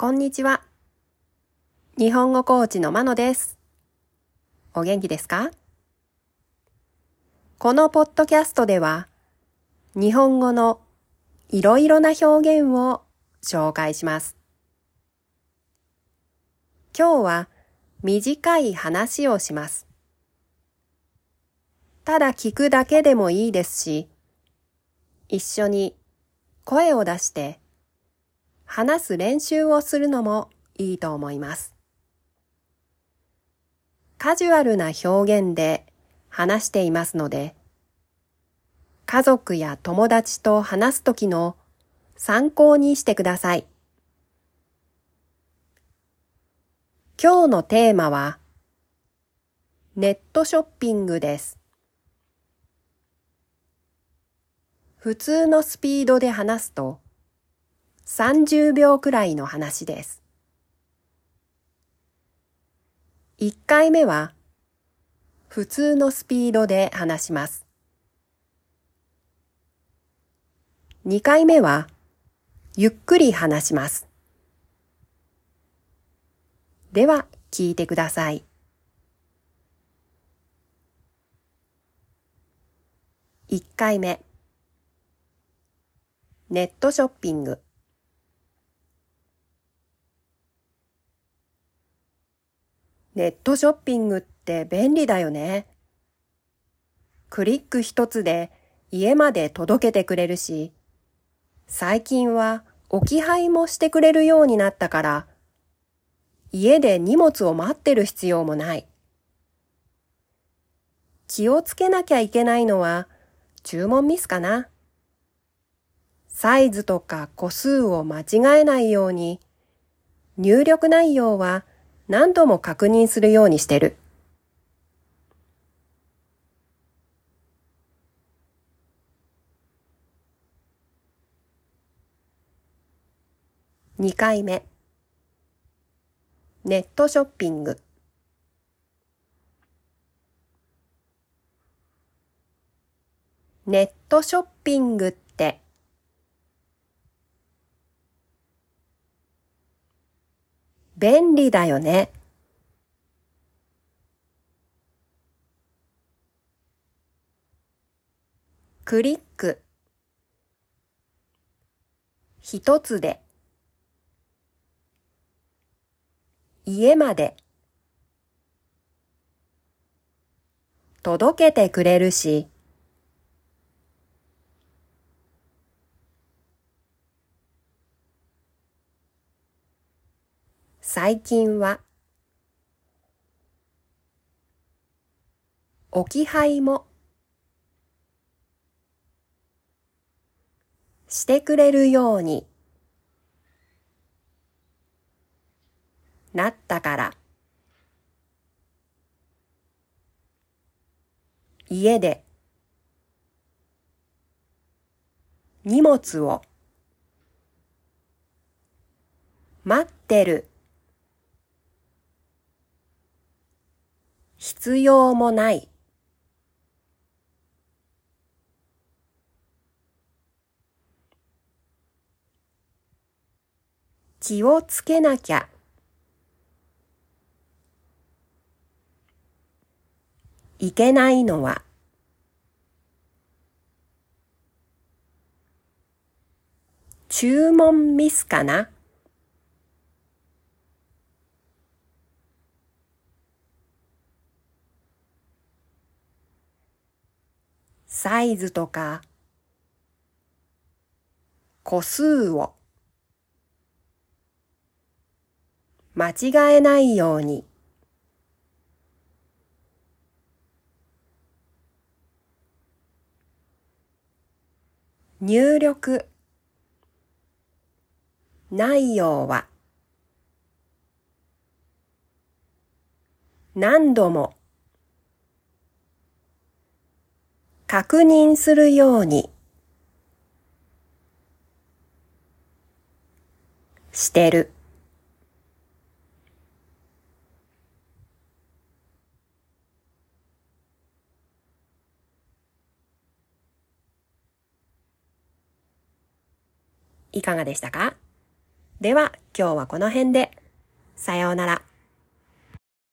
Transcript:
こんにちは。日本語コーチのまのです。お元気ですか？このポッドキャストでは、日本語のいろいろな表現を紹介します。今日は短い話をします。ただ聞くだけでもいいですし、一緒に声を出して話す練習をするのもいいと思います。カジュアルな表現で話していますので、家族や友達と話すときの参考にしてください。今日のテーマは、ネットショッピングです。普通のスピードで話すと、30秒くらいの話です。1回目は普通のスピードで話します。2回目はゆっくり話します。では聞いてください。1回目ネットショッピングネットショッピングって便利だよね。クリック一つで家まで届けてくれるし、最近は置き配もしてくれるようになったから、家で荷物を待ってる必要もない。気をつけなきゃいけないのは注文ミスかな。サイズとか個数を間違えないように、入力内容は何度も確認するようにしてる。2回目ネットショッピングネットショッピングって便利だよね。クリック。一つで。家まで。届けてくれるし。最近は置き配もしてくれるようになったから家で荷物を待ってる。要もない。気をつけなきゃ。いけないのは、注文ミスかな？サイズとか個数を間違えないように入力内容は何度も確認するようにしてる。いかがでしたか？では今日はこの辺で。さようなら。